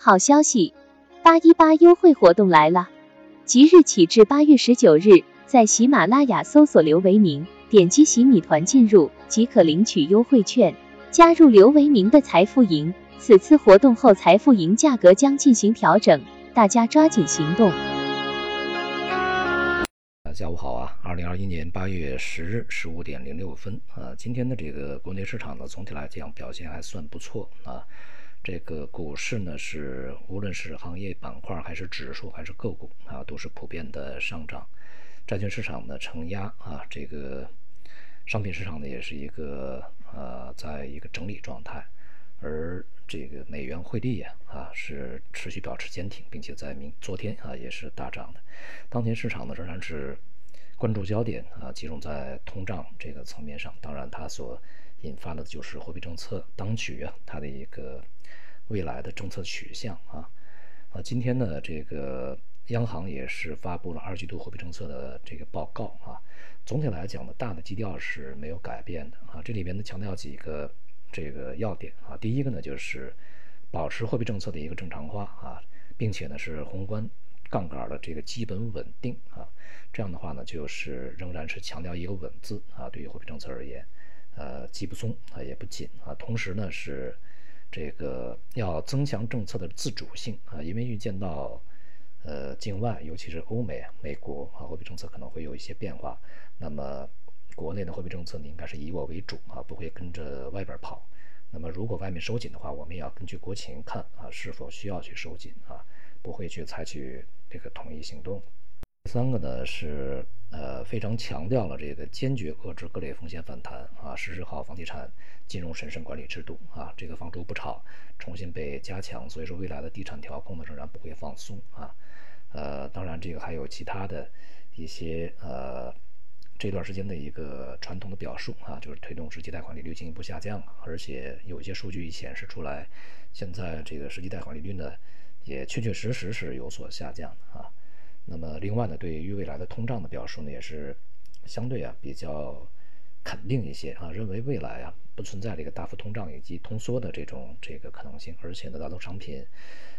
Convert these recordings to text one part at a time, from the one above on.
好消息，八一八优惠活动来了！即日起至八月十九日，在喜马拉雅搜索刘维明，点击洗米团进入即可领取优惠券，加入刘维明的财富营。此次活动后，财富营价格将进行调整，大家抓紧行动。大家午好啊！二零二一年八月十日十五点零六分啊，今天的这个国内市场呢，总体来讲表现还算不错啊。这个股市呢，是无论是行业板块还是指数还是个股啊，都是普遍的上涨。债券市场呢承压啊，这个商品市场呢也是一个呃，在一个整理状态，而这个美元汇率呀啊是持续保持坚挺，并且在明昨天啊也是大涨的。当前市场呢仍然是关注焦点啊集中在通胀这个层面上，当然它所引发的就是货币政策当局啊它的一个未来的政策取向啊。啊今天呢这个央行也是发布了二季度货币政策的这个报告啊，总体来讲呢大的基调是没有改变的啊，这里边呢强调几个。这个要点啊，第一个呢就是保持货币政策的一个正常化啊，并且呢是宏观杠杆的这个基本稳定啊，这样的话呢就是仍然是强调一个稳字啊，对于货币政策而言，呃既不松啊也不紧啊，同时呢是这个要增强政策的自主性啊，因为预见到呃境外尤其是欧美、美国啊货币政策可能会有一些变化，那么。国内的货币政策呢，应该是以我为主啊，不会跟着外边跑。那么如果外面收紧的话，我们也要根据国情看啊，是否需要去收紧啊，不会去采取这个统一行动。第三个呢是呃非常强调了这个坚决遏制各类风险反弹啊，实施好房地产金融审慎管理制度啊，这个房住不炒重新被加强，所以说未来的地产调控呢仍然不会放松啊。呃，当然这个还有其他的一些呃。这段时间的一个传统的表述啊，就是推动实际贷款利率进一步下降，而且有些数据显示出来，现在这个实际贷款利率呢，也确确实实是有所下降的啊。那么另外呢，对于未来的通胀的表述呢，也是相对啊比较肯定一些啊，认为未来啊不存在这个大幅通胀以及通缩的这种这个可能性，而且呢，大宗商品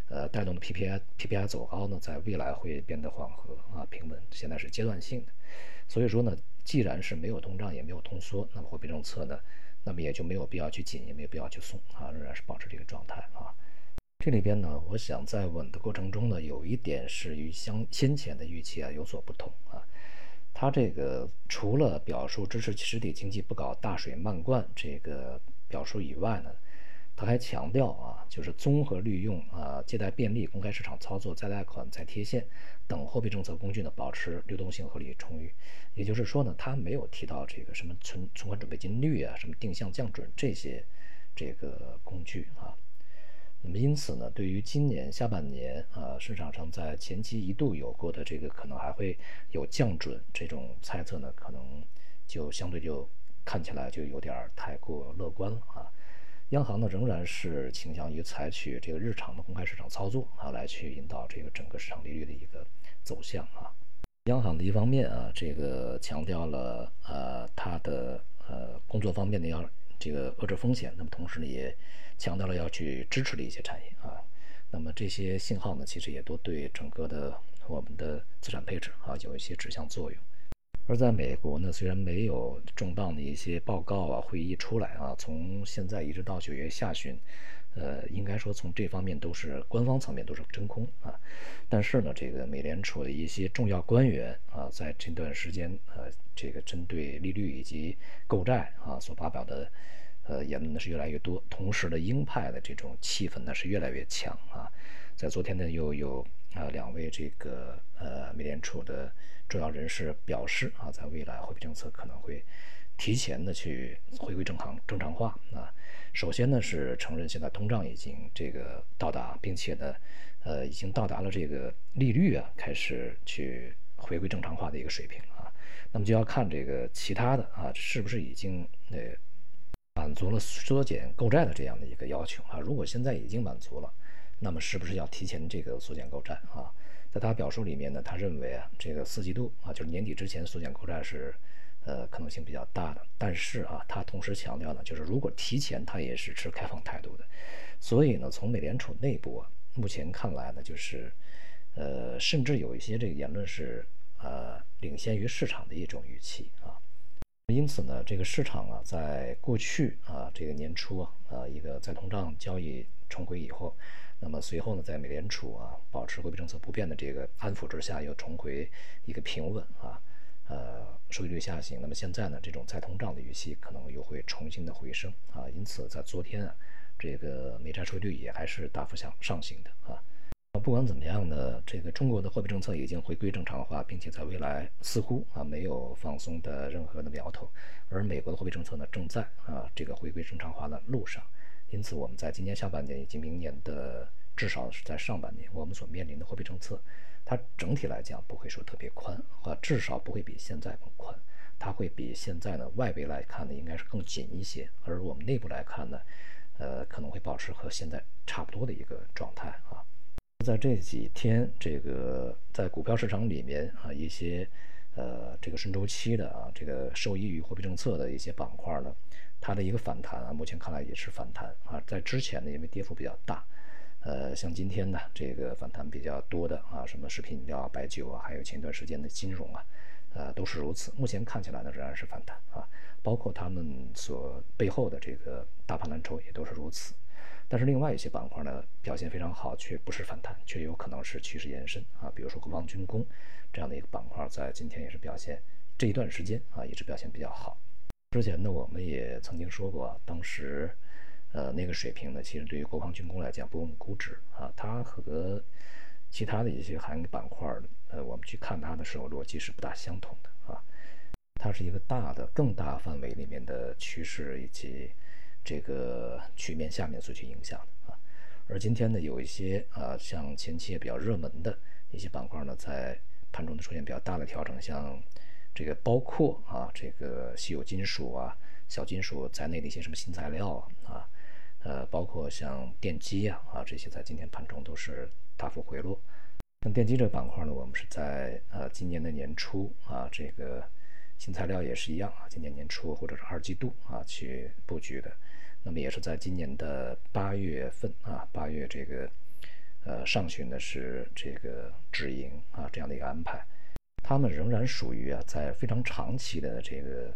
呃带动的 PPI PPI 走高呢，在未来会变得缓和啊平稳，现在是阶段性的。所以说呢，既然是没有通胀也没有通缩，那么货币政策呢，那么也就没有必要去紧，也没有必要去松啊，仍然是保持这个状态啊。这里边呢，我想在稳的过程中呢，有一点是与相先前的预期啊有所不同啊。它这个除了表述支持实体经济不搞大水漫灌这个表述以外呢。他还强调啊，就是综合利用啊借贷便利、公开市场操作、再贷款、再贴现等货币政策工具呢，保持流动性合理充裕。也就是说呢，他没有提到这个什么存存款准备金率啊、什么定向降准这些这个工具啊。那么因此呢，对于今年下半年啊，市场上在前期一度有过的这个可能还会有降准这种猜测呢，可能就相对就看起来就有点太过乐观了啊。央行呢仍然是倾向于采取这个日常的公开市场操作啊，来去引导这个整个市场利率的一个走向啊。央行的一方面啊，这个强调了呃它的呃工作方面的要这个遏制风险，那么同时呢也强调了要去支持的一些产业啊。那么这些信号呢，其实也都对整个的我们的资产配置啊有一些指向作用。而在美国呢，虽然没有重磅的一些报告啊、会议出来啊，从现在一直到九月下旬，呃，应该说从这方面都是官方层面都是真空啊。但是呢，这个美联储的一些重要官员啊，在这段时间呃，这个针对利率以及购债啊所发表的呃言论呢是越来越多，同时呢，鹰派的这种气氛呢是越来越强啊。在昨天呢，又有啊两位这个呃美联储的。重要人士表示啊，在未来货币政策可能会提前的去回归正常正常化啊。首先呢是承认现在通胀已经这个到达，并且呢，呃，已经到达了这个利率啊开始去回归正常化的一个水平啊。那么就要看这个其他的啊，是不是已经呃满足了缩减购债的这样的一个要求啊？如果现在已经满足了，那么是不是要提前这个缩减购债啊？在他表述里面呢，他认为啊，这个四季度啊，就是年底之前缩减购债是，呃，可能性比较大的。但是啊，他同时强调呢，就是如果提前，他也是持开放态度的。所以呢，从美联储内部啊，目前看来呢，就是呃，甚至有一些这个言论是呃领先于市场的一种预期啊。因此呢，这个市场啊，在过去啊这个年初啊，呃一个再通胀交易重回以后，那么随后呢，在美联储啊保持货币政策不变的这个安抚之下，又重回一个平稳啊。呃，收益率下行，那么现在呢，这种再通胀的预期可能又会重新的回升啊，因此在昨天啊，这个美债收益率也还是大幅向上行的啊。不管怎么样呢，这个中国的货币政策已经回归正常化，并且在未来似乎啊没有放松的任何的苗头，而美国的货币政策呢，正在啊这个回归正常化的路上，因此我们在今年下半年以及明年的至少是在上半年，我们所面临的货币政策。它整体来讲不会说特别宽，啊，至少不会比现在更宽，它会比现在呢外围来看呢应该是更紧一些，而我们内部来看呢，呃，可能会保持和现在差不多的一个状态啊。在这几天，这个在股票市场里面啊，一些呃这个顺周期的啊，这个受益于货币政策的一些板块呢，它的一个反弹啊，目前看来也是反弹啊，在之前呢因为跌幅比较大。呃，像今天呢，这个反弹比较多的啊，什么食品饮料、白酒啊，还有前段时间的金融啊，呃，都是如此。目前看起来呢，仍然是反弹啊，包括他们所背后的这个大盘蓝筹也都是如此。但是另外一些板块呢，表现非常好，却不是反弹，却有可能是趋势延伸啊。比如说国防军工这样的一个板块，在今天也是表现这一段时间啊，一直表现比较好。之前呢，我们也曾经说过，当时。呃，那个水平呢，其实对于国防军工来讲不用估值啊，它和其他的一些行业板块呃，我们去看它的时候，逻辑是不大相同的啊。它是一个大的、更大范围里面的趋势以及这个局面下面所去影响的啊。而今天呢，有一些啊，像前期也比较热门的一些板块呢，在盘中呢出现比较大的调整，像这个包括啊，这个稀有金属啊、小金属在内的一些什么新材料啊。呃，包括像电机呀啊这些，在今天盘中都是大幅回落。像电机这个板块呢，我们是在呃今年的年初啊，这个新材料也是一样啊，今年年初或者是二季度啊去布局的。那么也是在今年的八月份啊，八月这个呃上旬呢是这个止盈啊这样的一个安排。他们仍然属于啊在非常长期的这个。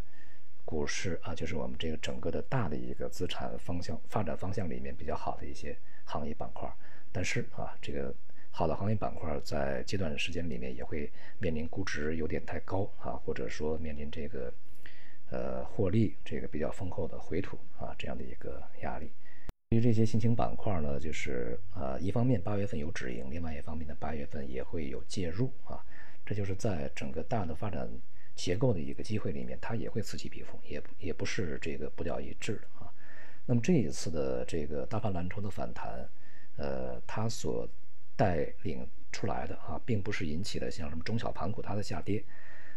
股市啊，就是我们这个整个的大的一个资产方向发展方向里面比较好的一些行业板块。但是啊，这个好的行业板块在阶段时间里面也会面临估值有点太高啊，或者说面临这个呃获利这个比较丰厚的回吐啊这样的一个压力。对于这些新兴板块呢，就是呃一方面八月份有止盈，另外一方面呢八月份也会有介入啊，这就是在整个大的发展。结构的一个机会里面，它也会此起彼伏，也也不是这个步调一致的啊。那么这一次的这个大盘蓝筹的反弹，呃，它所带领出来的啊，并不是引起的像什么中小盘股它的下跌。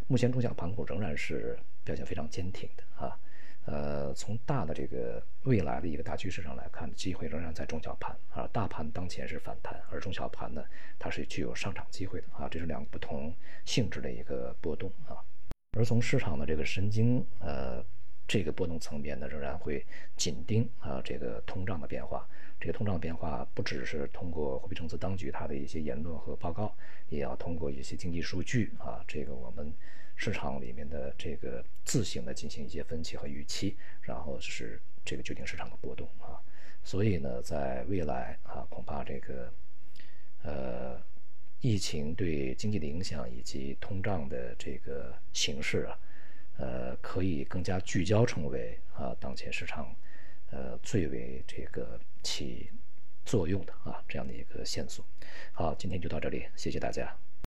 目前中小盘股仍然是表现非常坚挺的啊。呃，从大的这个未来的一个大趋势上来看，机会仍然在中小盘啊。大盘当前是反弹，而中小盘呢，它是具有上涨机会的啊。这是两个不同性质的一个波动啊。而从市场的这个神经，呃，这个波动层面呢，仍然会紧盯啊这个通胀的变化。这个通胀变化不只是通过货币政策当局它的一些言论和报告，也要通过一些经济数据啊，这个我们市场里面的这个自行的进行一些分析和预期，然后是这个决定市场的波动啊。所以呢，在未来啊，恐怕这个，呃。疫情对经济的影响以及通胀的这个形势啊，呃，可以更加聚焦成为啊当前市场呃最为这个起作用的啊这样的一个线索。好，今天就到这里，谢谢大家。